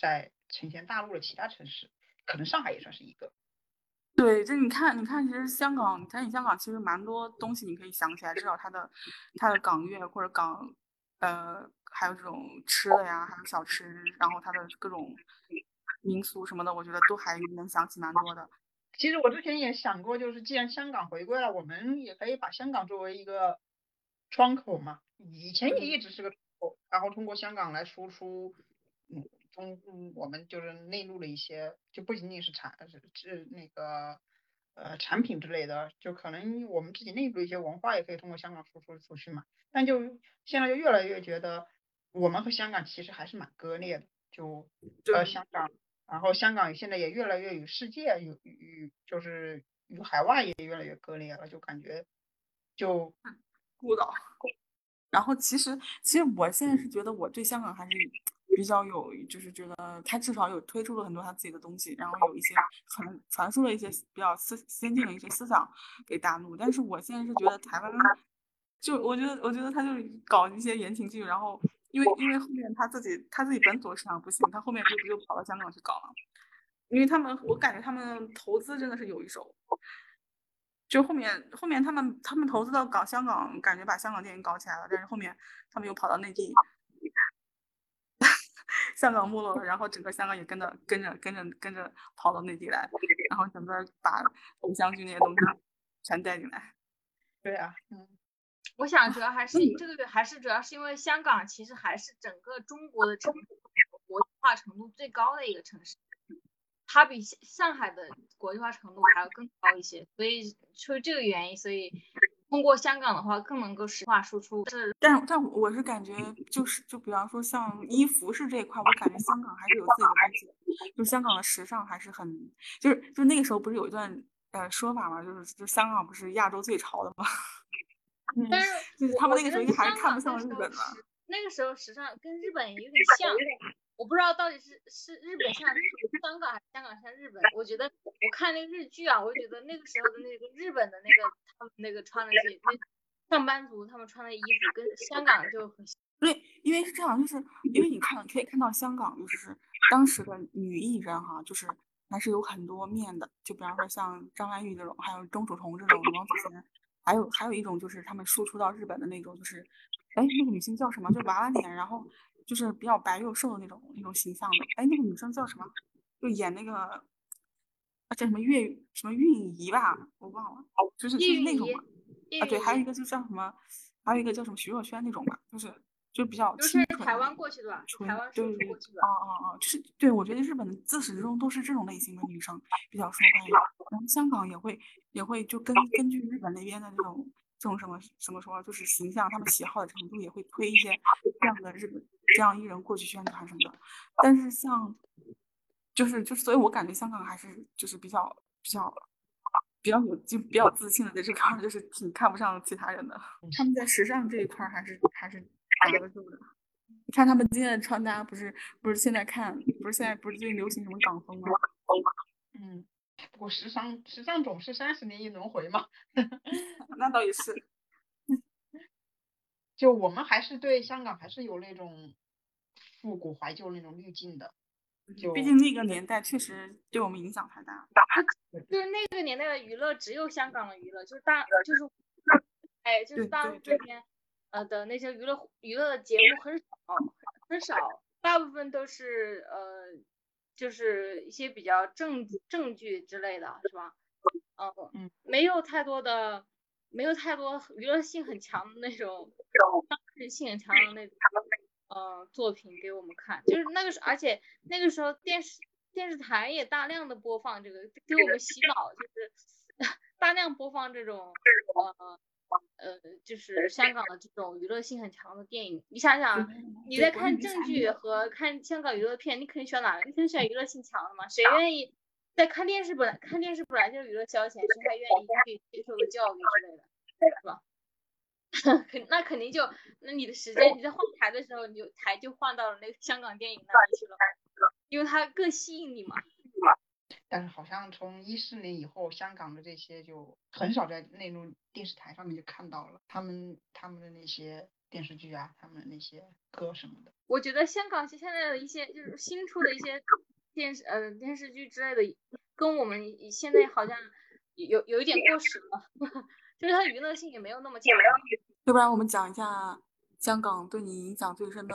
在呈现大陆的其他城市，可能上海也算是一个。对，就你看，你看，其实香港，你看香港，其实蛮多东西你可以想起来，至少它的它的港乐或者港，呃，还有这种吃的呀，还有小吃，然后它的各种民俗什么的，我觉得都还能想起蛮多的。其实我之前也想过，就是既然香港回归了，我们也可以把香港作为一个窗口嘛。以前也一直是个窗口，然后通过香港来输出，嗯。中嗯，我们就是内陆的一些，就不仅仅是产是是那个呃产品之类的，就可能我们自己内部一些文化也可以通过香港输出出去嘛。但就现在就越来越觉得，我们和香港其实还是蛮割裂的。就呃香港，然后香港现在也越来越与世界与与就是与海外也越来越割裂了，就感觉就孤岛。然后其实其实我现在是觉得我对香港还是。比较有，就是觉得他至少有推出了很多他自己的东西，然后有一些传传输了一些比较思先进的一些思想给大陆。但是我现在是觉得台湾，就我觉得我觉得他就是搞一些言情剧，然后因为因为后面他自己他自己本土市场不行，他后面就不就跑到香港去搞了。因为他们我感觉他们投资真的是有一手，就后面后面他们他们投资到搞香港，感觉把香港电影搞起来了，但是后面他们又跑到内地。香港没落了，然后整个香港也跟着跟着跟着跟着跑到内地来，然后整个把偶像剧那些东西全带进来。对啊，嗯，我想主要还是这个月还是主要是因为香港其实还是整个中国的城国际化程度最高的一个城市，它比上海的国际化程度还要更高一些，所以出于这个原因，所以。通过香港的话，更能够实话输出。是，但但我是感觉，就是就比方说像衣服饰这一块，我感觉香港还是有自己的东西。就香港的时尚还是很，就是就那个时候不是有一段呃说法嘛，就是就香港不是亚洲最潮的吗？但是就是他们那个时候应该还是看不上日本吧。那个时候时尚跟日本有点像。我不知道到底是是日本像香港还是香港像日本。我觉得我看那个日剧啊，我觉得那个时候的那个日本的那个他们那个穿的那那上班族他们穿的衣服跟香港就很对，因为是这样，就是因为你看可以看到香港就是当时的女艺人哈，就是还是有很多面的，就比方说像张曼玉这种，还有钟楚红这种，王祖贤，还有还有一种就是他们输出到日本的那种，就是哎那个女星叫什么？就娃娃脸，然后。就是比较白又瘦的那种那种形象的，哎，那个女生叫什么？就演那个啊叫什么月什么韵仪吧，我忘了，就是就是那种嘛。啊，对，还有一个就叫什么，还有一个叫什么徐若瑄那种吧，就是就比较清纯。台湾过去的吧？台湾对对对，哦哦哦，就是对，我觉得日本的自始至终都是这种类型的女生比较受欢迎，然后香港也会也会就根根据日本那边的这种这种什么什么说，就是形象他们喜好的程度也会推一些这样的日本。这样艺人过去宣传什么的，但是像，就是就是，所以我感觉香港还是就是比较比较比较有就比较自信的，在这块就是挺看不上其他人的。他们在时尚这一块还是还是扛得住的。你看他们今天的穿搭，不是不是现在看，不是现在不是最近流行什么港风吗？嗯，不过时尚时尚总是三十年一轮回嘛。那倒也是。就我们还是对香港还是有那种复古怀旧那种滤镜的，就毕竟那个年代确实对我们影响太大。就是那个年代的娱乐只有香港的娱乐，就是大就是 哎就是大陆这边呃的那些娱乐娱乐的节目很少很少，大部分都是呃就是一些比较正正剧之类的是吧？嗯，没有太多的，没有太多娱乐性很强的那种，商业性很强的那种，呃，作品给我们看。就是那个时，而且那个时候电视电视台也大量的播放这个，给我们洗脑，就是 大量播放这种，呃。呃，就是香港的这种娱乐性很强的电影，你想想，你在看正剧和看香港娱乐片，你肯定选哪个？你肯定选娱乐性强的嘛？谁愿意在看电视？本来看电视本来就是娱乐消遣，谁还愿意去接受个教育之类的，是吧？肯那肯定就，那你的时间你在换台的时候，你就台就换到了那个香港电影那里去了，因为它更吸引你嘛。但是好像从一四年以后，香港的这些就很少在内陆电视台上面就看到了他们他们的那些电视剧啊，他们的那些歌什么的。我觉得香港现在的一些就是新出的一些电视呃电视剧之类的，跟我们现在好像有有一点过时了，就是它娱乐性也没有那么强。要不然我们讲一下香港对你影响最深的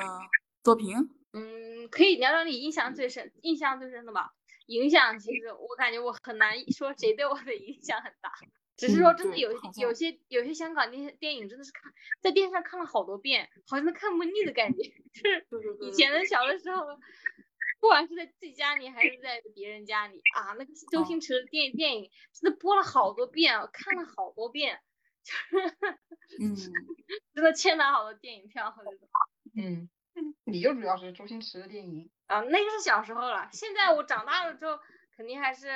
作品？嗯，可以聊聊你印象最深、印象最深的吧。影响其实我感觉我很难说谁对我的影响很大，只是说真的有有些有些香港电电影真的是看在电视上看了好多遍，好像都看不腻的感觉。就是以前的小的时候，不管是在自己家里还是在别人家里啊，那个 周星驰的电电影真的播了好多遍，看了好多遍，就是嗯，真的欠他好多电影票。嗯，你就主要是周星驰的电影。啊，那个是小时候了。现在我长大了之后，肯定还是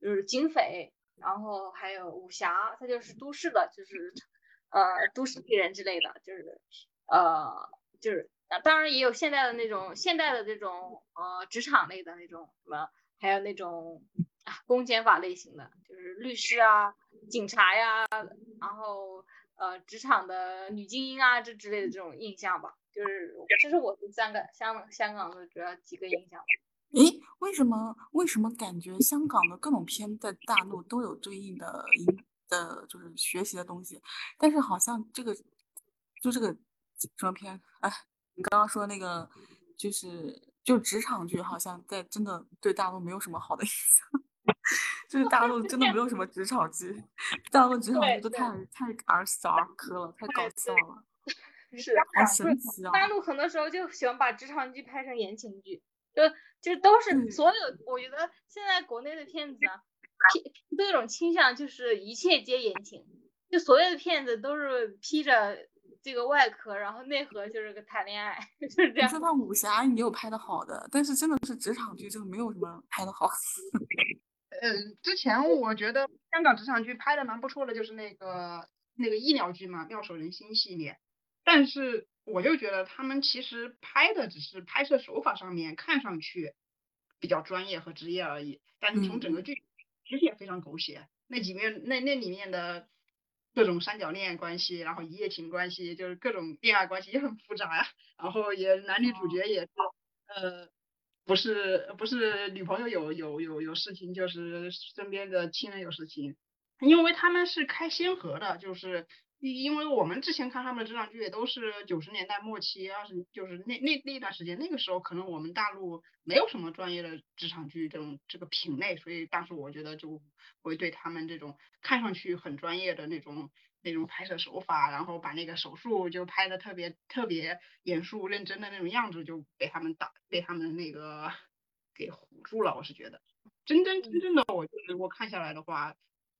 就是警匪，然后还有武侠，它就是都市的，就是呃都市丽人之类的，就是呃就是当然也有现代的那种现代的这种呃职场类的那种什么，还有那种啊公检法类型的，就是律师啊、警察呀，然后呃职场的女精英啊这之类的这种印象吧。就是这是我对三个香香港的主要几个影响。诶，为什么为什么感觉香港的各种片在大陆都有对应的的，就是学习的东西，但是好像这个就这个什么片？哎，你刚刚说那个就是就职场剧，好像在真的对大陆没有什么好的影响。就是大陆真的没有什么职场剧，大陆职场剧都太太儿小儿科了，太搞笑了。是，好神奇啊！大陆很多时候就喜欢把职场剧拍成言情剧，就就都是所有。我觉得现在国内的片子偏都有种倾向，就是一切皆言情，就所有的片子都是披着这个外壳，然后内核就是个谈恋爱，就是这样。你说他武侠也有拍的好的，但是真的是职场剧就没有什么拍的好。嗯，之前我觉得香港职场剧拍的蛮不错的，就是那个那个医疗剧嘛，《妙手仁心》系列。但是我就觉得他们其实拍的只是拍摄手法上面看上去比较专业和职业而已，但是从整个剧其实也非常狗血。那几面那那里面的各种三角恋关系，然后一夜情关系，就是各种恋爱关系也很复杂呀。然后也男女主角也是呃不是不是女朋友有有有有事情，就是身边的亲人有事情，因为他们是开先河的，就是。因为我们之前看他们的职场剧也都是九十年代末期，二十就是那那那段时间，那个时候可能我们大陆没有什么专业的职场剧这种这个品类，所以当时我觉得就会对他们这种看上去很专业的那种那种拍摄手法，然后把那个手术就拍的特别特别严肃认真的那种样子，就被他们打被他们那个 给唬住了。我是觉得真真真正的我就是我看下来的话。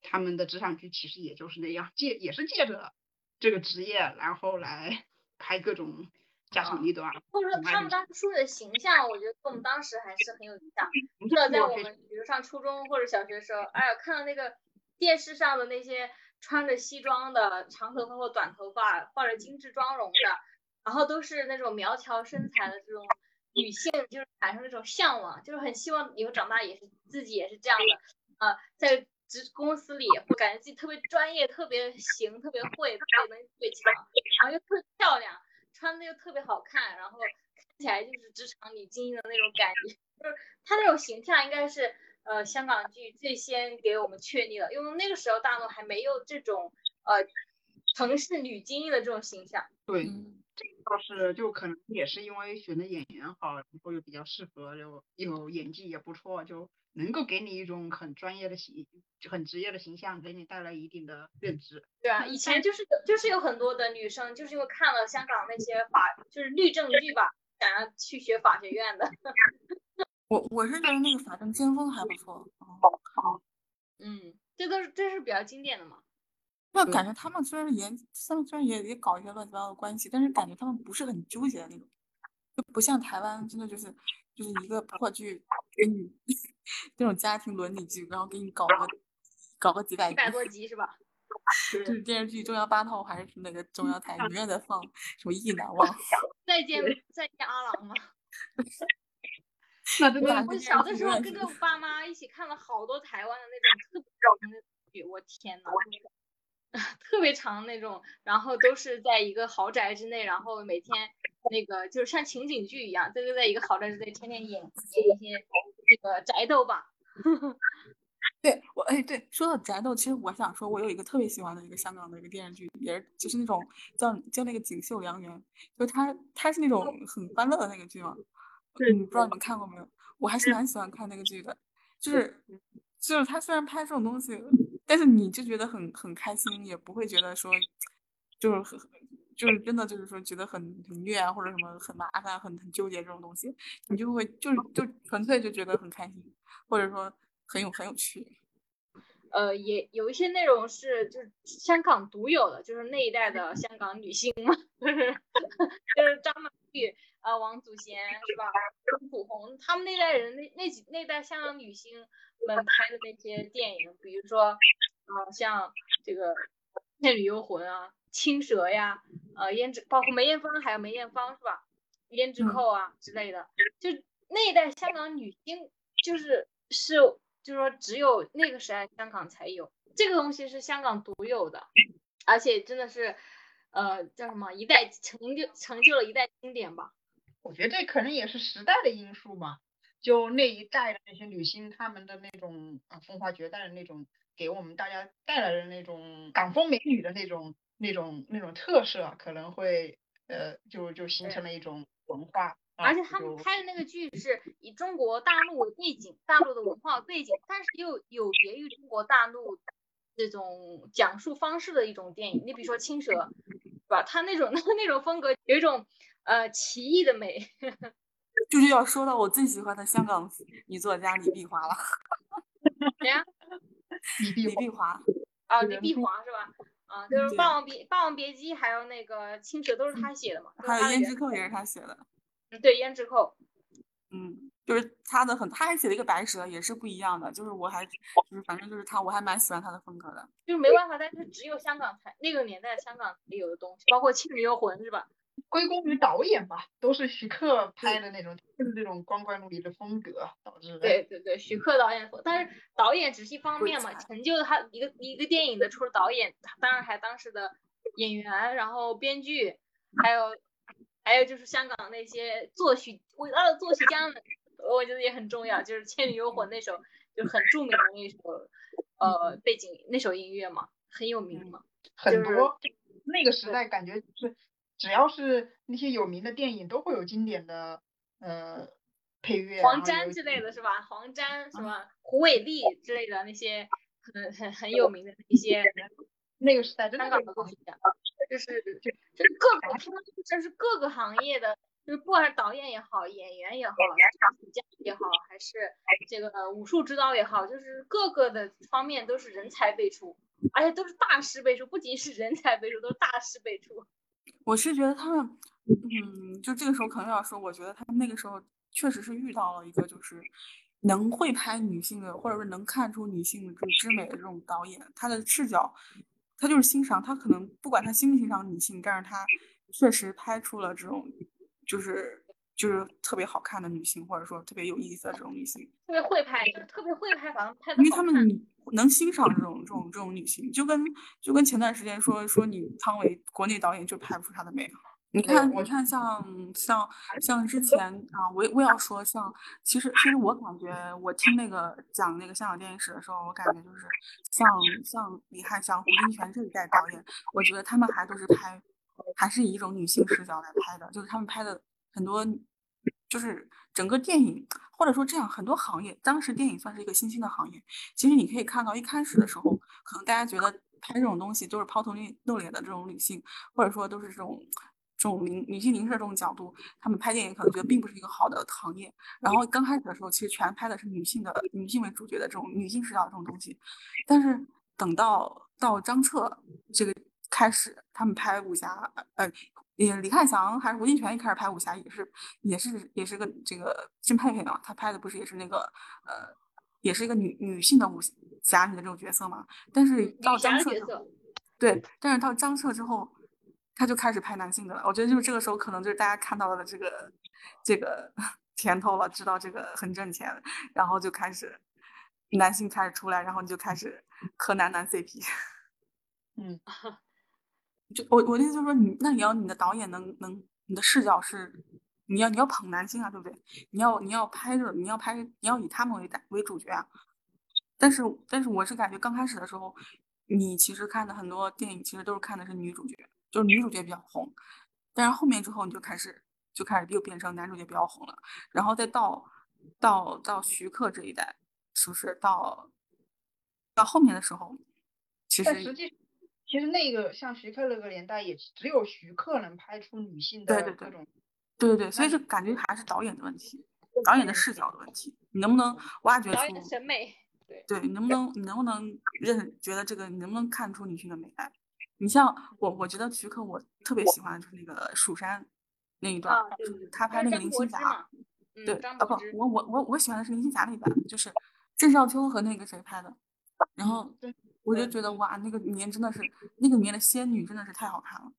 他们的职场剧其实也就是那样，借也是借着这个职业，然后来拍各种家长里短。或者说他们当时的形象，我觉得跟我们当时还是很有影响。知道在我们比如上初中或者小学的时候，哎呀，看到那个电视上的那些穿着西装的长头发或短头发，化着精致妆容的，然后都是那种苗条身材的这种女性，就是产生那种向往，就是很希望以后长大也是自己也是这样的啊，在。职公司里会感觉自己特别专业、特别行、特别会、特别能力特别强，然后又特别漂亮，穿的又特别好看，然后看起来就是职场女精英的那种感觉。就是她那种形象应该是呃香港剧最先给我们确立的，因为那个时候大陆还没有这种呃城市女精英的这种形象。对，倒是就可能也是因为选的演员好，然后又比较适合，又又演技也不错，就能够给你一种很专业的形，很职业的形象，给你带来一定的认知。对啊，以前就是就是有很多的女生，就是因为看了香港那些法，就是律政剧吧，想要去学法学院的。我我是觉得那个《法证先锋》还不错。哦，好嗯，这都是这是比较经典的嘛。那感觉他们虽然也，他们虽然也也搞一些乱七八糟的关系，但是感觉他们不是很纠结的那种，就不像台湾，真的就是就是一个破剧给你 那种家庭伦理剧，然后给你搞个搞个几百一百多 集是吧？就是电视剧中央八套还是那个 中央台永远在放什么《意难忘》？再见再见阿郎吗？那真的，我小的时候跟着我爸妈一起看了好多台湾的那种特别长的剧，我天呐！特别长那种，然后都是在一个豪宅之内，然后每天那个就是像情景剧一样，都是在一个豪宅之内天天演演一些这个宅斗吧。对我哎，对，说到宅斗，其实我想说，我有一个特别喜欢的一个香港的一个电视剧，也是就是那种叫叫那个《锦绣良缘》，就它它是那种很欢乐的那个剧嘛。对，不知道你们看过没有？我还是蛮喜欢看那个剧的，就是就是他虽然拍这种东西。但是你就觉得很很开心，也不会觉得说，就是很就是真的就是说觉得很很虐啊，或者什么很麻烦、很很纠结这种东西，你就会就是就纯粹就觉得很开心，或者说很有很有趣。呃，也有一些内容是就是香港独有的，就是那一代的香港女星嘛，就是就是张曼玉、呃王祖贤是吧？钟楚红他们那代人那那几那代香港女星们拍的那些电影，比如说啊像这个《倩女幽魂》啊、《青蛇》呀，呃胭脂包括梅艳芳还有梅艳芳是吧？胭脂扣啊之类的，就那一代香港女星就是是。就是说，只有那个时代香港才有这个东西，是香港独有的，而且真的是，呃，叫什么一代成就成就了一代经典吧。我觉得这可能也是时代的因素吧。就那一代的那些女星，她们的那种啊风华绝代的那种，给我们大家带来的那种港风美女的那种那种那种特色，可能会呃就就形成了一种文化。而且他们拍的那个剧是以中国大陆为背景，大陆的文化背景，但是又有别于中国大陆这种讲述方式的一种电影。你比如说《青蛇》，是吧？他那种 那种风格有一种呃奇异的美。就是要说到我最喜欢的香港女作家李碧华了。谁呀？李碧华。啊，李碧华是吧？啊，就是《霸王别霸王别姬》还有那个《青蛇》都是他写的嘛？还有《胭脂扣》也是他写的。对胭脂扣，嗯，就是他的很，他还写了一个白蛇，也是不一样的。就是我还就是反正就是他，我还蛮喜欢他的风格的。就是没办法，但是只有香港才那个年代香港才有的东西，包括《倩女幽魂》是吧？归功于导演吧，都是徐克拍的那种，就是这种光怪陆离的风格导致的。对对对，徐克导演，但是导演只是一方面嘛，成就他一个一个电影的，除了导演，当然还当时的演员，然后编剧，还有。还有就是香港那些作曲伟大的作曲家们，我觉得也很重要。就是《倩女幽魂》那首就很著名的那首，呃，背景那首音乐嘛，很有名嘛。很多那个时代感觉是，只要是那些有名的电影都会有经典的呃配乐。黄沾之类的是吧？黄沾是吧？胡伟立之类的那些很很很有名的一些那个时代香港的作曲家。就是就是各个他们就是各个行业的，就是不管是导演也好，演员也好，作曲家也好，还是这个武术指导也好，就是各个的方面都是人才辈出，而且都是大师辈出，不仅是人才辈出，都是大师辈出。我是觉得他们，嗯，就这个时候可能要说，我觉得他们那个时候确实是遇到了一个就是能会拍女性的，或者是能看出女性这种之美的这种导演，他的视角。他就是欣赏，他可能不管他欣不欣赏女性，但是他确实拍出了这种，就是就是特别好看的女性，或者说特别有意思的这种女性，特别会拍，特别会拍，因为他们能欣赏这种这种这种女性，就跟就跟前段时间说说你汤唯国内导演就拍不出她的美。你看，你看，像像像之前啊，我我要说，像其实其实我感觉，我听那个讲那个香港电影史的时候，我感觉就是像像李翰祥、胡金铨这一代导演，我觉得他们还都是拍还是以一种女性视角来拍的，就是他们拍的很多，就是整个电影，或者说这样很多行业，当时电影算是一个新兴的行业。其实你可以看到，一开始的时候，可能大家觉得拍这种东西都是抛头露脸的这种女性，或者说都是这种这种女女性凝视这种角度，他们拍电影可能觉得并不是一个好的行业。然后刚开始的时候，其实全拍的是女性的女性为主角的这种女性视角这种东西，但是等到到张彻这个。开始，他们拍武侠，呃，也李翰祥还是吴金泉一开始拍武侠也是，也是也是个这个金佩佩嘛，他拍的不是也是那个，呃，也是一个女女性的武侠女的这种角色嘛。但是到张彻，对，但是到张彻之后，他就开始拍男性的了。我觉得就是这个时候，可能就是大家看到了这个这个 甜头了，知道这个很挣钱，然后就开始男性开始出来，然后你就开始磕男男 CP。嗯。就我我的意思就是说，你那你要你的导演能能，你的视角是，你要你要捧男性啊，对不对？你要你要拍着，你要拍，你要以他们为为主角啊。但是但是我是感觉刚开始的时候，你其实看的很多电影其实都是看的是女主角，就是女主角比较红。但是后面之后你就开始就开始又变成男主角比较红了，然后再到到到徐克这一代，是不是到到后面的时候，其实实际。其实那个像徐克那个年代，也只有徐克能拍出女性的各种，对对对，所以就感觉还是导演的问题，导演的视角的问题。你能不能挖掘出审美？对对，你能不能你能不能认觉得这个你能不能看出女性的美爱？你像我，我觉得徐克我特别喜欢就是那个蜀山那一段，就是他拍那个林青霞，对啊不，我我我我喜欢的是林青霞那版，就是郑少秋和那个谁拍的，然后。我就觉得哇，那个里面真的是那个里面的仙女真的是太好看了。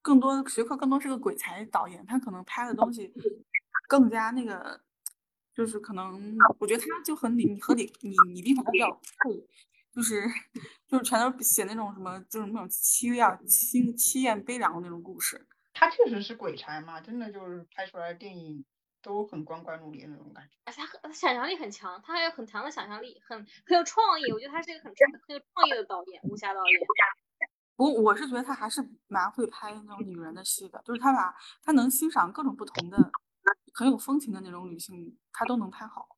更多徐克更多是个鬼才导演，他可能拍的东西更加那个，就是可能我觉得他就和你和你你你地方比较配，就是就是全都写那种什么就是那种凄凉凄凄艳悲凉的那种故事。他确实是鬼才嘛，真的就是拍出来的电影。都很光怪陆离那种感觉，而且他很想象力很强，他还有很强的想象力，很很有创意。我觉得他是一个很很有创意的导演，武侠导演。我我是觉得他还是蛮会拍那种女人的戏的，就是他把他能欣赏各种不同的很有风情的那种女性，他都能拍好。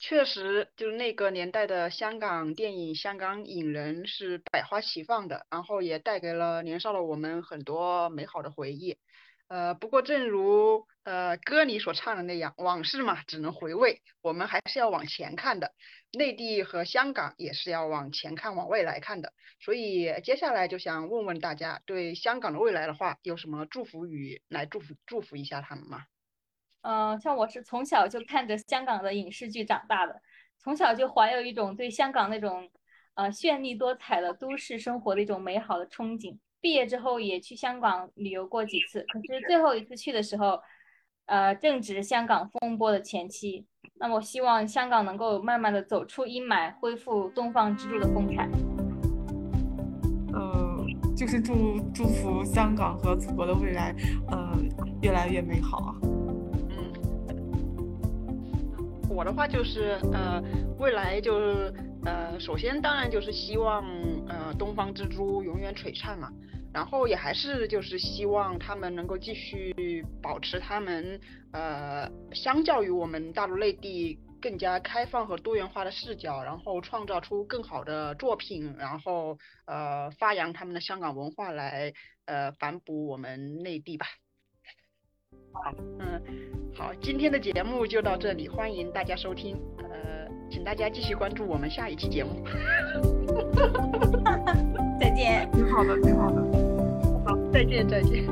确实，就是那个年代的香港电影、香港影人是百花齐放的，然后也带给了年少的我们很多美好的回忆。呃，不过正如呃歌里所唱的那样，往事嘛只能回味，我们还是要往前看的。内地和香港也是要往前看、往未来看的。所以接下来就想问问大家，对香港的未来的话，有什么祝福语来祝福祝福一下他们吗？嗯，像我是从小就看着香港的影视剧长大的，从小就怀有一种对香港那种呃绚丽多彩的都市生活的一种美好的憧憬。毕业之后也去香港旅游过几次，可是最后一次去的时候，呃，正值香港风波的前期。那么，希望香港能够慢慢的走出阴霾，恢复东方之珠的风采。呃，就是祝祝福香港和祖国的未来，呃，越来越美好啊。我的话就是，呃，未来就是。呃，首先当然就是希望呃东方之珠永远璀璨嘛，然后也还是就是希望他们能够继续保持他们呃相较于我们大陆内地更加开放和多元化的视角，然后创造出更好的作品，然后呃发扬他们的香港文化来呃反哺我们内地吧。好，嗯，好，今天的节目就到这里，欢迎大家收听，呃。请大家继续关注我们下一期节目。再见。挺好的，挺好的。好，再见，再见。